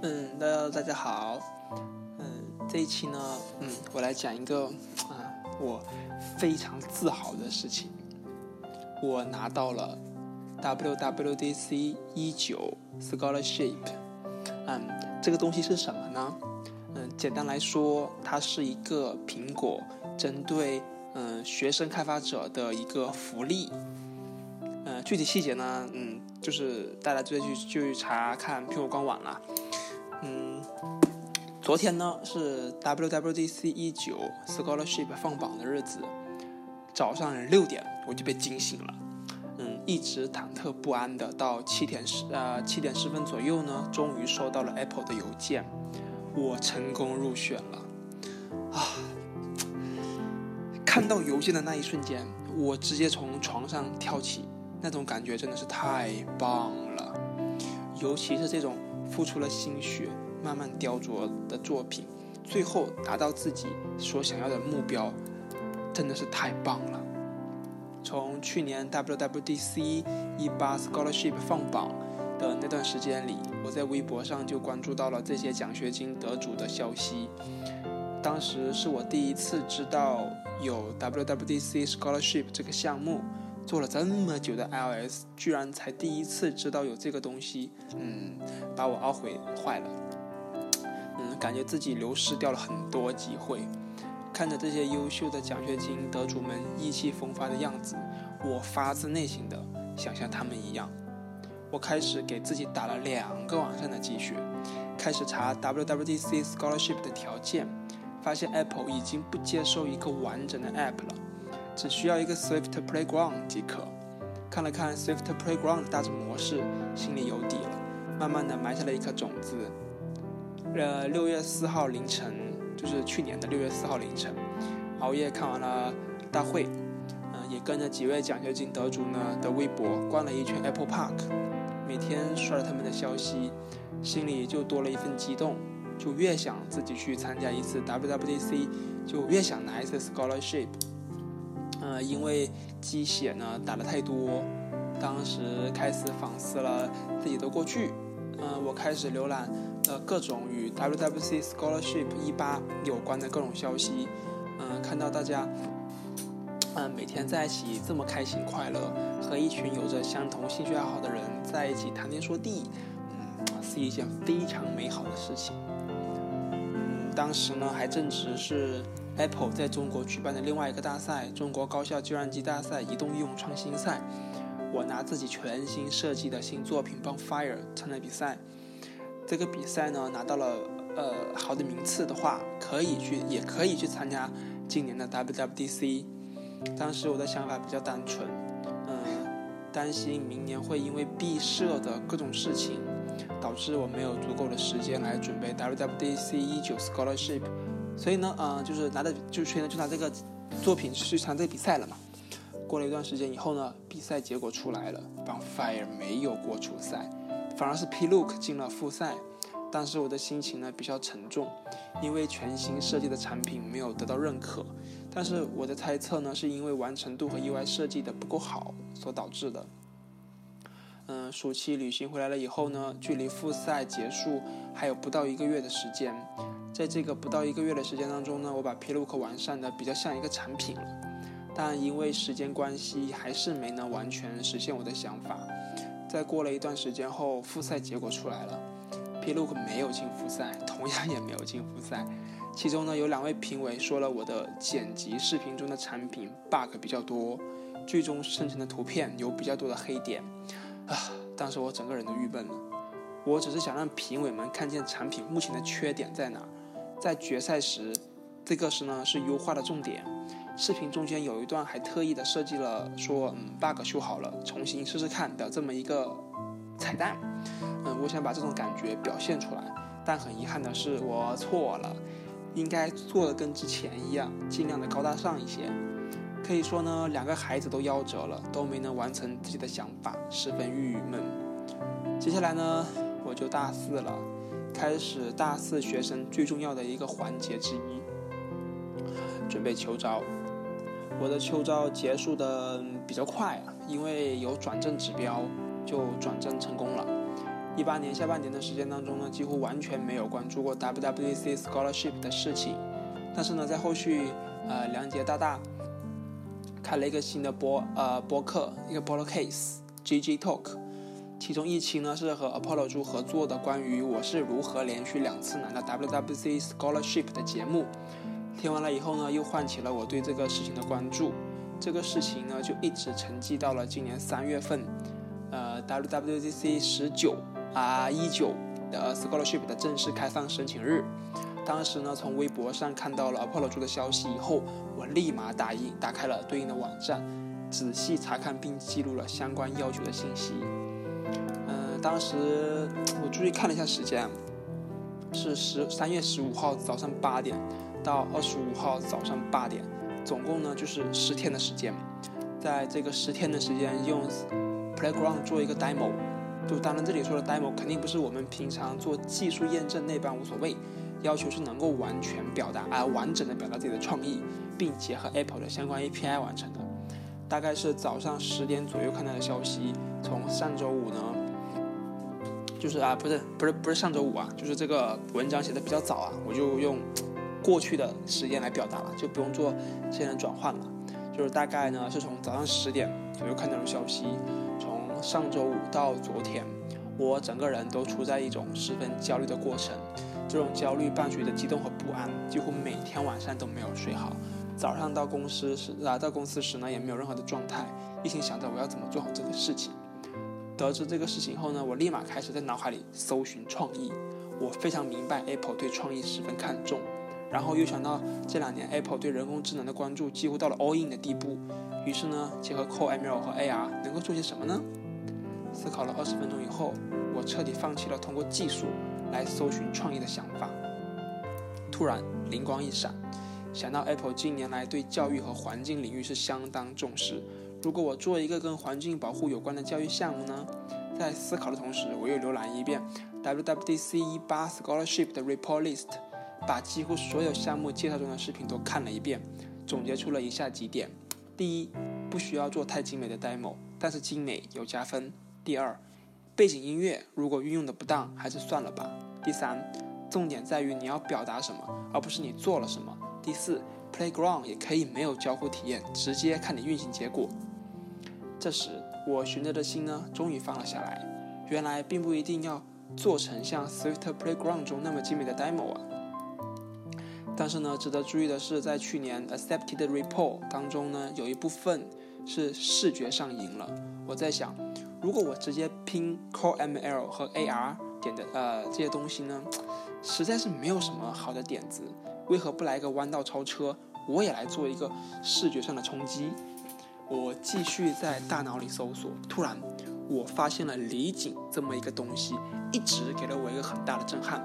嗯，大家大家好，嗯，这一期呢，嗯，我来讲一个啊，我非常自豪的事情，我拿到了 WWDC 一九 Scholarship，嗯，这个东西是什么呢？嗯，简单来说，它是一个苹果针对嗯学生开发者的一个福利，嗯，具体细节呢，嗯，就是大家直接去去查看苹果官网了。昨天呢是 WWDC 一九 Scholarship 放榜的日子，早上六点我就被惊醒了。嗯，一直忐忑不安的到七点十呃七点十分左右呢，终于收到了 Apple 的邮件，我成功入选了。啊！看到邮件的那一瞬间，我直接从床上跳起，那种感觉真的是太棒了，尤其是这种。付出了心血，慢慢雕琢的作品，最后达到自己所想要的目标，真的是太棒了。从去年 WWDC 一八 Scholarship 放榜的那段时间里，我在微博上就关注到了这些奖学金得主的消息。当时是我第一次知道有 WWDC Scholarship 这个项目。做了这么久的 iOS，居然才第一次知道有这个东西，嗯，把我懊悔坏了。感觉自己流失掉了很多机会。看着这些优秀的奖学金得主们意气风发的样子，我发自内心的想像他们一样。我开始给自己打了两个晚上的鸡血，开始查 WWDC Scholarship 的条件，发现 Apple 已经不接受一个完整的 App 了。只需要一个 Swift Playground 即可。看了看 Swift Playground 的大致模式，心里有底了，慢慢的埋下了一颗种子。呃，六月四号凌晨，就是去年的六月四号凌晨，熬夜看完了大会，嗯，也跟着几位奖学金得主呢的微博逛了一圈 Apple Park，每天刷着他们的消息，心里就多了一份激动，就越想自己去参加一次 WWDC，就越想拿一次 Scholarship。呃，因为鸡血呢打的太多，当时开始反思了自己的过去。嗯，我开始浏览呃各种与 WWC Scholarship 一八有关的各种消息。嗯，看到大家嗯每天在一起这么开心快乐，和一群有着相同兴趣爱好的人在一起谈天说地，嗯，是一件非常美好的事情。嗯，当时呢还正值是。Apple 在中国举办的另外一个大赛——中国高校计算机大赛移动应用创新赛，我拿自己全新设计的新作品《Bonfire》参加比赛。这个比赛呢，拿到了呃好的名次的话，可以去，也可以去参加今年的 WWDC。当时我的想法比较单纯，嗯，担心明年会因为毕设的各种事情，导致我没有足够的时间来准备 WWDC 一九 Scholarship。所以呢，呃，就是拿的，就所以呢，就拿这个作品去参加比赛了嘛。过了一段时间以后呢，比赛结果出来了，Bonfire 没有过初赛，反而是 P-Look 进了复赛。当时我的心情呢比较沉重，因为全新设计的产品没有得到认可。但是我的猜测呢，是因为完成度和意外设计的不够好所导致的。嗯，暑期旅行回来了以后呢，距离复赛结束还有不到一个月的时间。在这个不到一个月的时间当中呢，我把 P-Look 完善的比较像一个产品了，但因为时间关系，还是没能完全实现我的想法。在过了一段时间后，复赛结果出来了，P-Look 没有进复赛，同样也没有进复赛。其中呢，有两位评委说了我的剪辑视频中的产品 bug 比较多，最终生成的图片有比较多的黑点。啊，当时我整个人都郁闷了。我只是想让评委们看见产品目前的缺点在哪。在决赛时，这个是呢是优化的重点。视频中间有一段还特意的设计了说，嗯，bug 修好了，重新试试看的这么一个彩蛋。嗯，我想把这种感觉表现出来，但很遗憾的是我错了，应该做的跟之前一样，尽量的高大上一些。可以说呢，两个孩子都夭折了，都没能完成自己的想法，十分郁闷。接下来呢，我就大四了。开始大四学生最重要的一个环节之一，准备秋招。我的秋招结束的比较快啊，因为有转正指标，就转正成功了。一八年下半年的时间当中呢，几乎完全没有关注过 WWC Scholarship 的事情。但是呢，在后续，呃，梁杰大大开了一个新的播呃播客，一个 Apollo Case GG Talk，其中一期呢是和 Apollo 猪合作的，关于我是如何连续两次拿到 WWC Scholarship 的节目。听完了以后呢，又唤起了我对这个事情的关注。这个事情呢，就一直沉寂到了今年三月份，呃，WWDC 十九啊一九的 Scholarship 的正式开放申请日。当时呢，从微博上看到了 Apollo 猪的消息以后，我立马打印打开了对应的网站，仔细查看并记录了相关要求的信息。嗯，当时我注意看了一下时间，是十三月十五号早上八点。到二十五号早上八点，总共呢就是十天的时间。在这个十天的时间，用 Playground 做一个 demo。就当然这里说的 demo 肯定不是我们平常做技术验证那般无所谓，要求是能够完全表达啊完整的表达自己的创意，并结合 Apple 的相关 API 完成的。大概是早上十点左右看到的消息，从上周五呢，就是啊不是不是不是上周五啊，就是这个文章写的比较早啊，我就用。过去的时间来表达了，就不用做现在转换了。就是大概呢，是从早上十点左右看到的消息，从上周五到昨天，我整个人都处在一种十分焦虑的过程。这种焦虑伴随着激动和不安，几乎每天晚上都没有睡好。早上到公司时，来到公司时呢，也没有任何的状态，一心想着我要怎么做好这个事情。得知这个事情后呢，我立马开始在脑海里搜寻创意。我非常明白 Apple 对创意十分看重。然后又想到这两年 Apple 对人工智能的关注几乎到了 all in 的地步，于是呢，结合 Core ML 和 AR 能够做些什么呢？思考了二十分钟以后，我彻底放弃了通过技术来搜寻创意的想法。突然灵光一闪，想到 Apple 近年来对教育和环境领域是相当重视，如果我做一个跟环境保护有关的教育项目呢？在思考的同时，我又浏览一遍 WWDC 一八 Scholarship 的 Report List。把几乎所有项目介绍中的视频都看了一遍，总结出了以下几点：第一，不需要做太精美的 demo，但是精美有加分；第二，背景音乐如果运用的不当，还是算了吧；第三，重点在于你要表达什么，而不是你做了什么；第四，playground 也可以没有交互体验，直接看你运行结果。这时，我悬着的心呢，终于放了下来。原来并不一定要做成像 Swift Playground 中那么精美的 demo 啊。但是呢，值得注意的是，在去年 Accepted Report 当中呢，有一部分是视觉上赢了。我在想，如果我直接拼 Core ML 和 AR 点的呃这些东西呢，实在是没有什么好的点子。为何不来个弯道超车？我也来做一个视觉上的冲击。我继续在大脑里搜索，突然我发现了李景这么一个东西，一直给了我一个很大的震撼。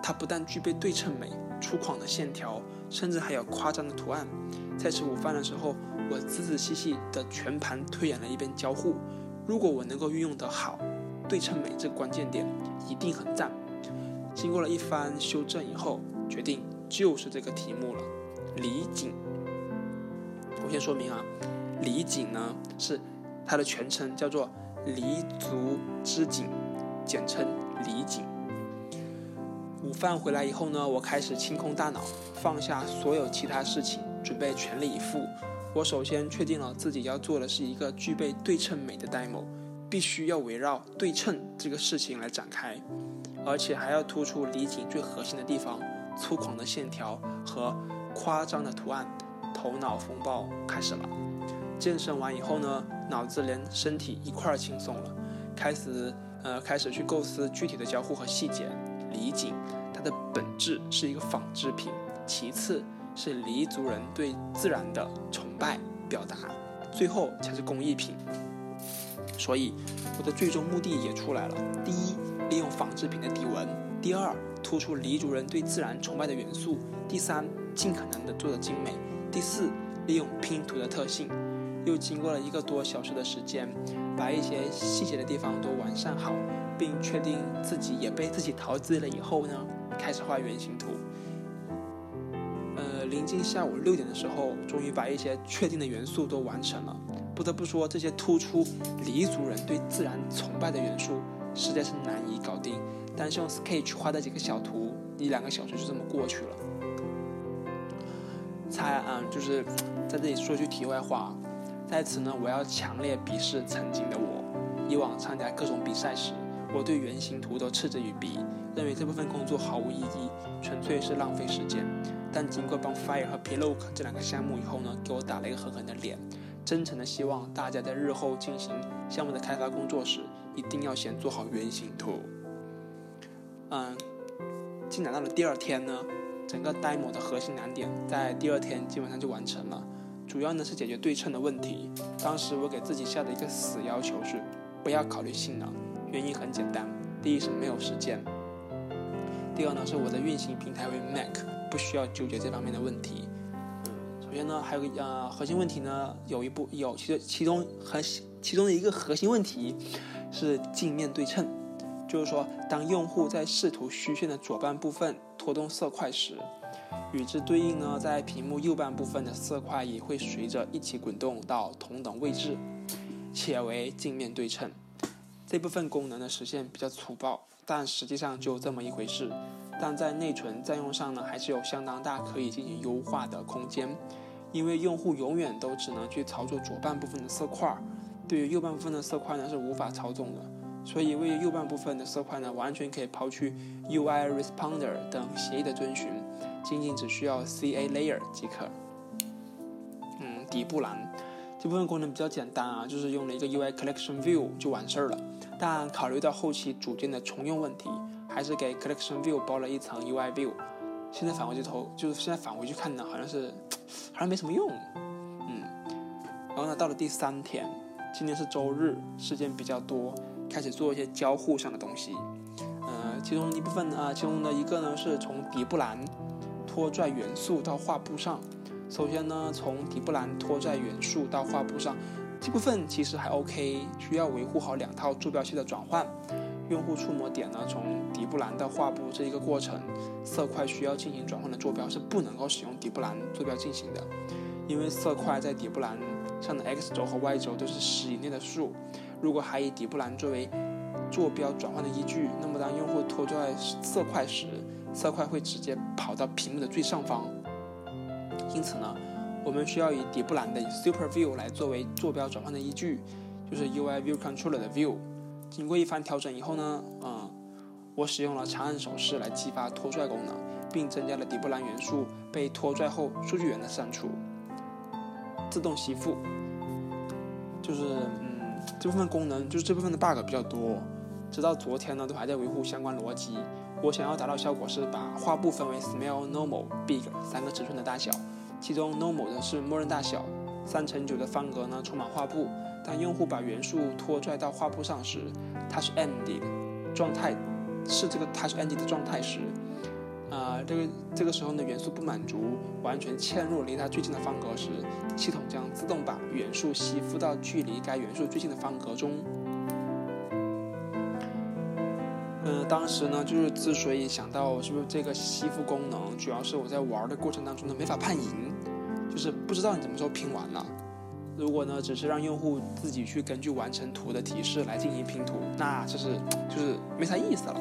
它不但具备对称美。粗犷的线条，甚至还有夸张的图案。在吃午饭的时候，我仔仔细细地全盘推演了一遍交互。如果我能够运用得好，对称美这个关键点一定很赞。经过了一番修正以后，决定就是这个题目了。离景，我先说明啊，离景呢是它的全称叫做黎族之景，简称黎景。午饭回来以后呢，我开始清空大脑，放下所有其他事情，准备全力以赴。我首先确定了自己要做的是一个具备对称美的 demo，必须要围绕对称这个事情来展开，而且还要突出离景最核心的地方——粗犷的线条和夸张的图案。头脑风暴开始了。健身完以后呢，脑子连身体一块儿轻松了，开始呃开始去构思具体的交互和细节。离景，本质是一个纺织品，其次是黎族人对自然的崇拜表达，最后才是工艺品。所以，我的最终目的也出来了：第一，利用纺织品的底纹；第二，突出黎族人对自然崇拜的元素；第三，尽可能的做的精美；第四，利用拼图的特性。又经过了一个多小时的时间，把一些细节的地方都完善好。并确定自己也被自己陶醉了以后呢，开始画原型图。呃，临近下午六点的时候，终于把一些确定的元素都完成了。不得不说，这些突出黎族人对自然崇拜的元素，实在是难以搞定。但是用 Sketch 画的几个小图，一两个小时就这么过去了。才嗯，就是在这里说句题外话，在此呢，我要强烈鄙视曾经的我。以往参加各种比赛时，我对原型图都嗤之以鼻，认为这部分工作毫无意义，纯粹是浪费时间。但经过帮 Fire 和 Pillow 这两个项目以后呢，给我打了一个狠狠的脸。真诚的希望大家在日后进行项目的开发工作时，一定要先做好原型图。嗯，进展到了第二天呢，整个 demo 的核心难点在第二天基本上就完成了，主要呢是解决对称的问题。当时我给自己下的一个死要求是，不要考虑性能，原因很简单，第一是没有时间，第二呢是我的运行平台为 Mac，不需要纠结这方面的问题。首先呢还有个呃核心问题呢，有一部有其实其中核心其中的一个核心问题是镜面对称。就是说，当用户在视图虚线的左半部分拖动色块时，与之对应呢，在屏幕右半部分的色块也会随着一起滚动到同等位置，且为镜面对称。这部分功能的实现比较粗暴，但实际上就这么一回事。但在内存占用上呢，还是有相当大可以进行优化的空间，因为用户永远都只能去操作左半部分的色块，对于右半部分的色块呢是无法操纵的。所以，位于右半部分的色块呢，完全可以抛去 UI responder 等协议的遵循，仅仅只需要 CA layer 即可。嗯，底部栏这部分功能比较简单啊，就是用了一个 UI collection view 就完事儿了。但考虑到后期组件的重用问题，还是给 collection view 包了一层 UI view。现在返回去头，就是现在返回去看呢，好像是 好像没什么用。嗯，然后呢，到了第三天，今天是周日，时间比较多。开始做一些交互上的东西，呃，其中一部分啊，其中的一个呢是从底部栏拖拽元素到画布上。首先呢，从底部栏拖拽元素到画布上，这部分其实还 OK，需要维护好两套坐标系的转换。用户触摸点呢，从底部栏到画布这一个过程，色块需要进行转换的坐标是不能够使用底部栏坐标进行的，因为色块在底部栏上的 X 轴和 Y 轴都是十以内的数。如果还以底部栏作为坐标转换的依据，那么当用户拖拽色块时，色块会直接跑到屏幕的最上方。因此呢，我们需要以底部栏的 Super View 来作为坐标转换的依据，就是 UI View Controller 的 View。经过一番调整以后呢，嗯，我使用了长按手势来激发拖拽功能，并增加了底部栏元素被拖拽后数据源的删除。自动吸附，就是。嗯这部分功能就是这部分的 bug 比较多，直到昨天呢都还在维护相关逻辑。我想要达到效果是把画布分为 small、normal、big 三个尺寸的大小，其中 normal 的是默认大小，三乘九的方格呢充满画布。当用户把元素拖拽到画布上时，touch ended 状态是这个 touch ended 的状态时。啊，这个这个时候呢，元素不满足完全嵌入离它最近的方格时，系统将自动把元素吸附到距离该元素最近的方格中。嗯，当时呢，就是之所以想到是不是这个吸附功能，主要是我在玩的过程当中呢没法判赢，就是不知道你什么时候拼完了。如果呢，只是让用户自己去根据完成图的提示来进行拼图，那就是就是没啥意思了。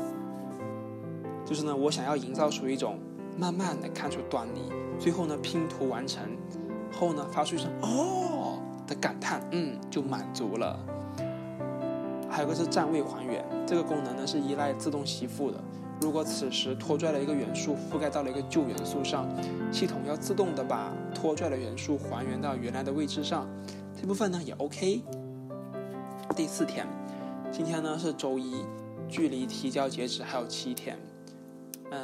就是呢，我想要营造出一种慢慢的看出端倪，最后呢拼图完成后呢发出一声“哦”的感叹，嗯，就满足了。还有个是站位还原，这个功能呢是依赖自动吸附的。如果此时拖拽了一个元素覆盖到了一个旧元素上，系统要自动的把拖拽的元素还原到原来的位置上。这部分呢也 OK。第四天，今天呢是周一，距离提交截止还有七天。嗯，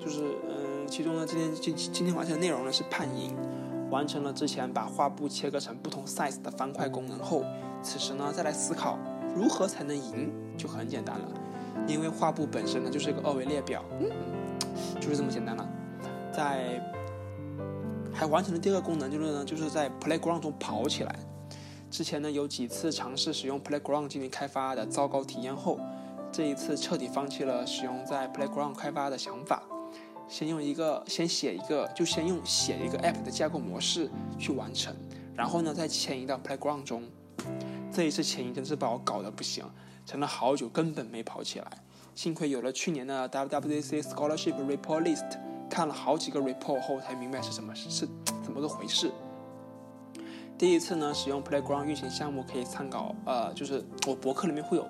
就是嗯，其中呢，今天今今天完成的内容呢是判赢，完成了之前把画布切割成不同 size 的方块功能后，此时呢再来思考如何才能赢，就很简单了，因为画布本身呢就是一个二维列表，嗯，就是这么简单了。在还完成了第二个功能，就是呢就是在 Playground 中跑起来。之前呢有几次尝试使用 Playground 进行开发的糟糕体验后。这一次彻底放弃了使用在 Playground 开发的想法，先用一个先写一个，就先用写一个 App 的架构模式去完成，然后呢再迁移到 Playground 中。这一次前移真是把我搞得不行，沉了好久根本没跑起来。幸亏有了去年的 WWDC Scholarship Report List，看了好几个 report 后才明白是什么是怎么个回事。第一次呢，使用 Playground 运行项目可以参考，呃，就是我博客里面会有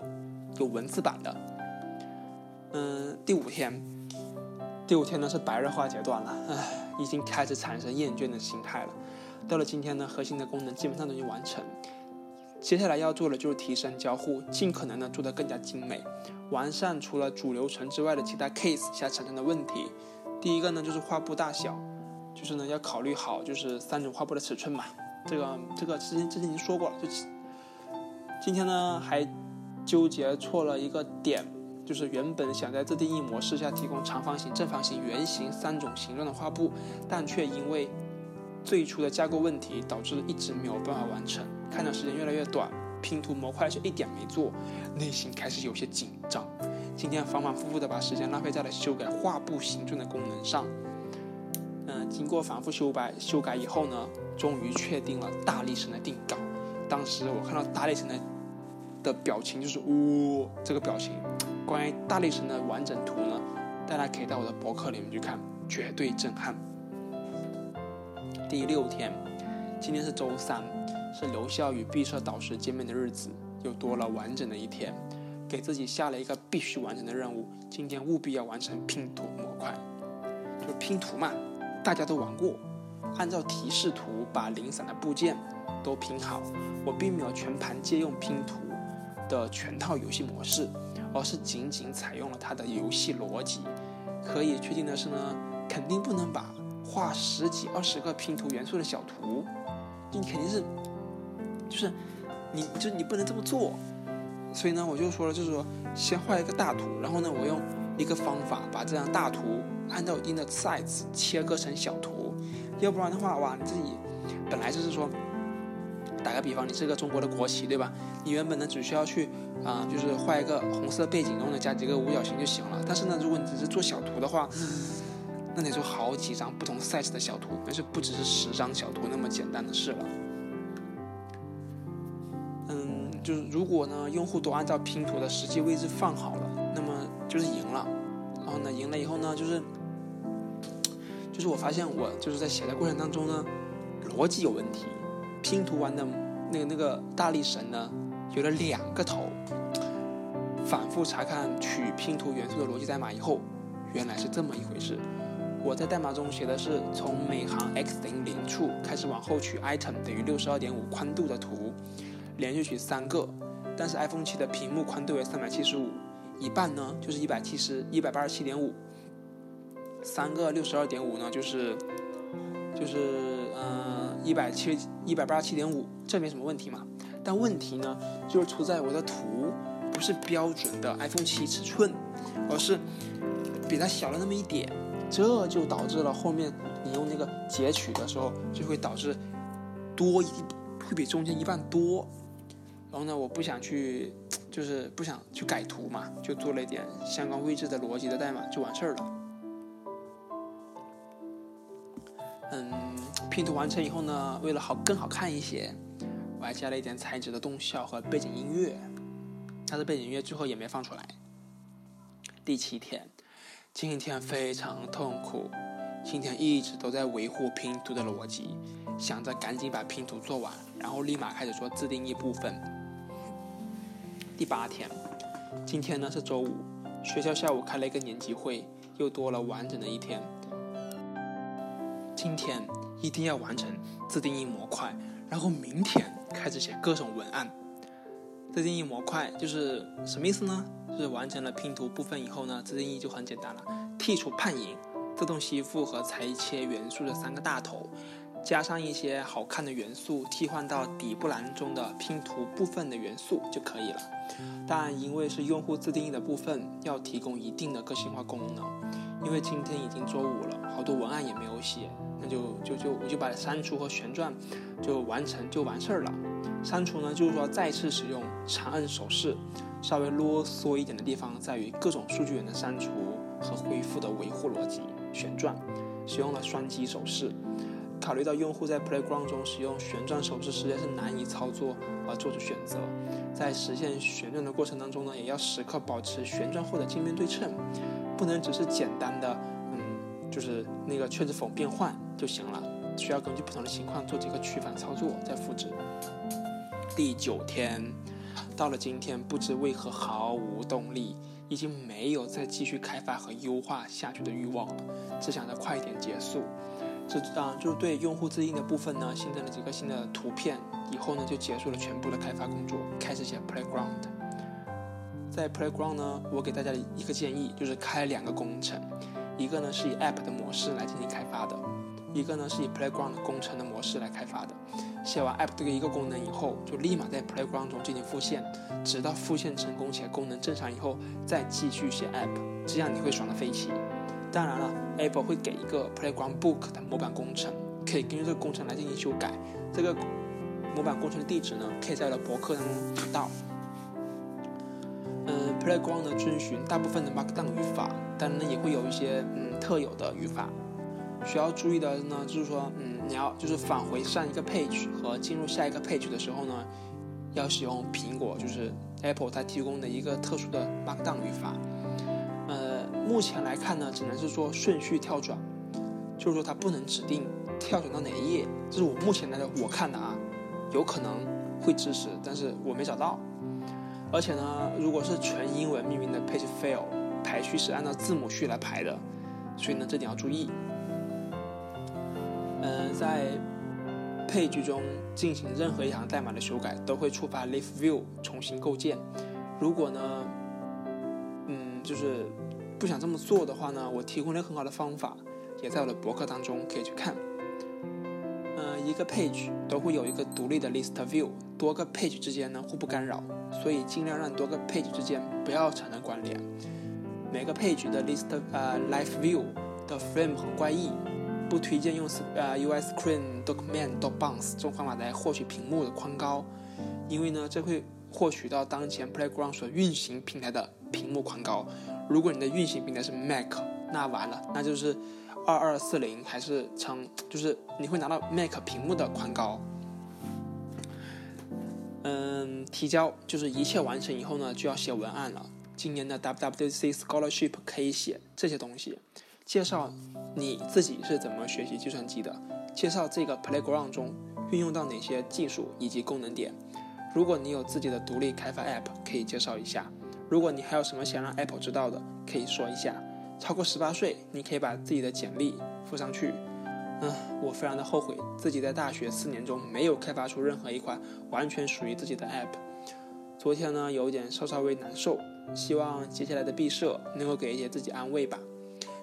有文字版的。嗯，第五天，第五天呢是白热化阶段了，唉，已经开始产生厌倦的心态了。到了今天呢，核心的功能基本上都已经完成，接下来要做的就是提升交互，尽可能的做得更加精美，完善除了主流程之外的其他 case 下产生的问题。第一个呢就是画布大小，就是呢要考虑好就是三种画布的尺寸嘛。这个这个之前之前已经说过了，就今天呢还纠结错了一个点，就是原本想在自定义模式下提供长方形、正方形、圆形三种形状的画布，但却因为最初的架构问题导致一直没有办法完成。看着时间越来越短，拼图模块却一点没做，内心开始有些紧张。今天反反复复的把时间浪费在了修改画布形状的功能上。嗯，经过反复修改修改以后呢，终于确定了大力神的定稿。当时我看到大力神的的表情，就是呜这个表情。关于大力神的完整图呢，大家可以到我的博客里面去看，绝对震撼。第六天，今天是周三，是留校与毕设导师见面的日子，又多了完整的一天，给自己下了一个必须完成的任务，今天务必要完成拼图模块，就是拼图嘛。大家都玩过，按照提示图把零散的部件都拼好。我并没有全盘借用拼图的全套游戏模式，而是仅仅采用了它的游戏逻辑。可以确定的是呢，肯定不能把画十几二十个拼图元素的小图，你肯定是，就是你就你不能这么做。所以呢，我就说了，就是说先画一个大图，然后呢，我用一个方法把这张大图。按照一定的 size 切割成小图，要不然的话，哇，你自己本来就是说，打个比方，你是个中国的国旗，对吧？你原本呢只需要去啊，就是画一个红色背景，然后呢加几个五角星就行了。但是呢，如果你只是做小图的话，那得做好几张不同 size 的小图，那就不只是十张小图那么简单的事了。嗯，就是如果呢，用户都按照拼图的实际位置放好了，那么就是赢了。然后呢，赢了以后呢，就是。就是我发现我就是在写的过程当中呢，逻辑有问题。拼图完的那个那个大力神呢，有了两个头。反复查看取拼图元素的逻辑代码以后，原来是这么一回事。我在代码中写的是从每行 x 等于零处开始往后取 item 等于六十二点五宽度的图，连续取三个。但是 iPhone 七的屏幕宽度为三百七十五，一半呢就是一百七十一百八十七点五。三个六十二点五呢，就是就是嗯一百七一百八十七点五，这没什么问题嘛。但问题呢，就是出在我的图不是标准的 iPhone 七尺寸，而是比它小了那么一点，这就导致了后面你用那个截取的时候，就会导致多一会比中间一半多。然后呢，我不想去，就是不想去改图嘛，就做了一点相关位置的逻辑的代码就完事儿了。嗯，拼图完成以后呢，为了好更好看一些，我还加了一点材质的动效和背景音乐。它的背景音乐最后也没放出来。第七天，今天非常痛苦，今天一直都在维护拼图的逻辑，想着赶紧把拼图做完，然后立马开始做自定义部分。第八天，今天呢是周五，学校下午开了一个年级会，又多了完整的一天。今天一定要完成自定义模块，然后明天开始写各种文案。自定义模块就是什么意思呢？就是完成了拼图部分以后呢，自定义就很简单了，剔除判影、自动吸附和裁切元素的三个大头，加上一些好看的元素，替换到底部栏中的拼图部分的元素就可以了。但因为是用户自定义的部分，要提供一定的个性化功能。因为今天已经周五了，好多文案也没有写。就就就我就把它删除和旋转就完成就完事儿了。删除呢，就是说再次使用长按手势。稍微啰嗦一点的地方在于各种数据源的删除和恢复的维护逻辑。旋转使用了双击手势。考虑到用户在 Playground 中使用旋转手势实在是难以操作而做出选择，在实现旋转的过程当中呢，也要时刻保持旋转后的镜面对称，不能只是简单的，就是那个确字否变换就行了，需要根据不同的情况做几个取反操作再复制。第九天，到了今天，不知为何毫无动力，已经没有再继续开发和优化下去的欲望了，只想着快一点结束。这啊，就是对用户自定的部分呢，新增了几个新的图片，以后呢就结束了全部的开发工作，开始写 Playground。在 Playground 呢，我给大家一个建议，就是开两个工程，一个呢是以 App 的模式来进行开发的，一个呢是以 Playground 工程的模式来开发的。写完 app 这个一个功能以后，就立马在 Playground 中进行复现，直到复现成功且功能正常以后，再继续写 app，这样你会爽的飞起。当然了，Apple 会给一个 Playground Book 的模板工程，可以根据这个工程来进行修改。这个模板工程的地址呢，可以在我的博客当中找到。，Playground 呢遵循大部分的 Markdown 语法，当然呢也会有一些嗯特有的语法。需要注意的呢，就是说，嗯，你要就是返回上一个 page 和进入下一个 page 的时候呢，要使用苹果就是 Apple 它提供的一个特殊的 Markdown 语法。呃，目前来看呢，只能是说顺序跳转，就是说它不能指定跳转到哪一页。这是我目前来的我看的啊，有可能会支持，但是我没找到。而且呢，如果是纯英文命名的 page file，排序是按照字母序来排的，所以呢，这点要注意。嗯，在配局中进行任何一行代码的修改，都会触发 Leaf View 重新构建。如果呢，嗯，就是不想这么做的话呢，我提供了很好的方法，也在我的博客当中可以去看。一个 page 都会有一个独立的 List View，多个 page 之间呢互不干扰，所以尽量让多个 page 之间不要产生关联。每个 page 的 List 呃 life View 的 frame 很怪异。不推荐用呃 US Screen document dot Bounce 这种方法来获取屏幕的宽高，因为呢，这会获取到当前 Playground 所运行平台的屏幕宽高。如果你的运行平台是 Mac，那完了，那就是二二四零还是成，就是你会拿到 Mac 屏幕的宽高。嗯，提交就是一切完成以后呢，就要写文案了。今年的 WWC Scholarship 可以写这些东西。介绍你自己是怎么学习计算机的，介绍这个 Playground 中运用到哪些技术以及功能点。如果你有自己的独立开发 App，可以介绍一下。如果你还有什么想让 Apple 知道的，可以说一下。超过十八岁，你可以把自己的简历附上去。嗯，我非常的后悔自己在大学四年中没有开发出任何一款完全属于自己的 App。昨天呢，有点稍稍微难受，希望接下来的毕设能够给一些自己安慰吧。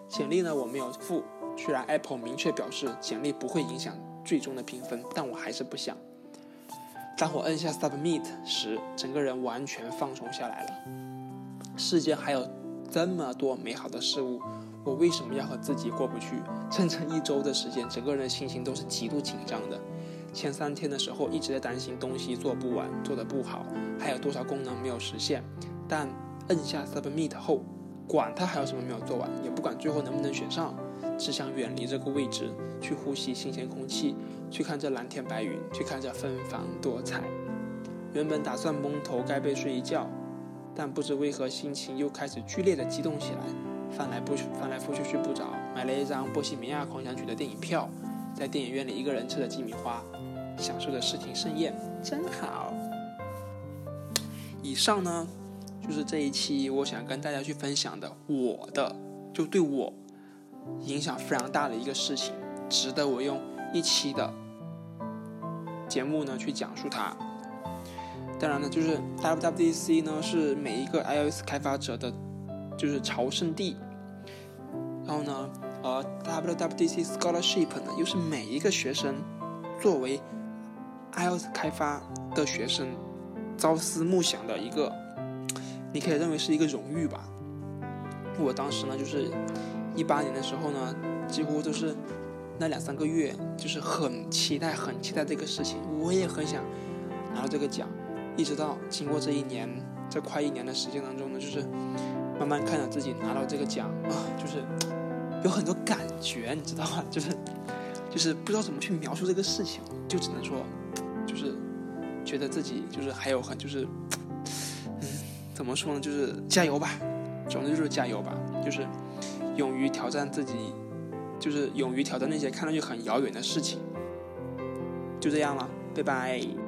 简历呢，我没有付。虽然 Apple 明确表示简历不会影响最终的评分，但我还是不想。当我摁下 Submit 时，整个人完全放松下来了。世界还有这么多美好的事物，我为什么要和自己过不去？整整一周的时间，整个人的心情都是极度紧张的。前三天的时候一直在担心东西做不完、做得不好，还有多少功能没有实现。但摁下 Submit 后，管他还有什么没有做完，也不管最后能不能选上，只想远离这个位置，去呼吸新鲜空气，去看这蓝天白云，去看这芬芳多彩。原本打算蒙头盖被睡一觉，但不知为何心情又开始剧烈的激动起来，翻来不翻来覆去睡不着，买了一张《波西米亚狂想曲》的电影票，在电影院里一个人吃着鸡米花，享受着视听盛宴，真好。以上呢？就是这一期我想跟大家去分享的，我的就对我影响非常大的一个事情，值得我用一期的节目呢去讲述它。当然呢，就是 WWDC 呢是每一个 iOS 开发者的，就是朝圣地。然后呢，呃，WWDC Scholarship 呢又是每一个学生作为 iOS 开发的学生朝思暮想的一个。你可以认为是一个荣誉吧。我当时呢，就是一八年的时候呢，几乎都是那两三个月，就是很期待、很期待这个事情。我也很想拿到这个奖，一直到经过这一年，这快一年的时间当中呢，就是慢慢看着自己拿到这个奖啊，就是有很多感觉，你知道吗？就是就是不知道怎么去描述这个事情，就只能说，就是觉得自己就是还有很就是，嗯，怎么说呢？就是加油吧，总之就是加油吧，就是勇于挑战自己，就是勇于挑战那些看上去很遥远的事情。就这样了，拜拜。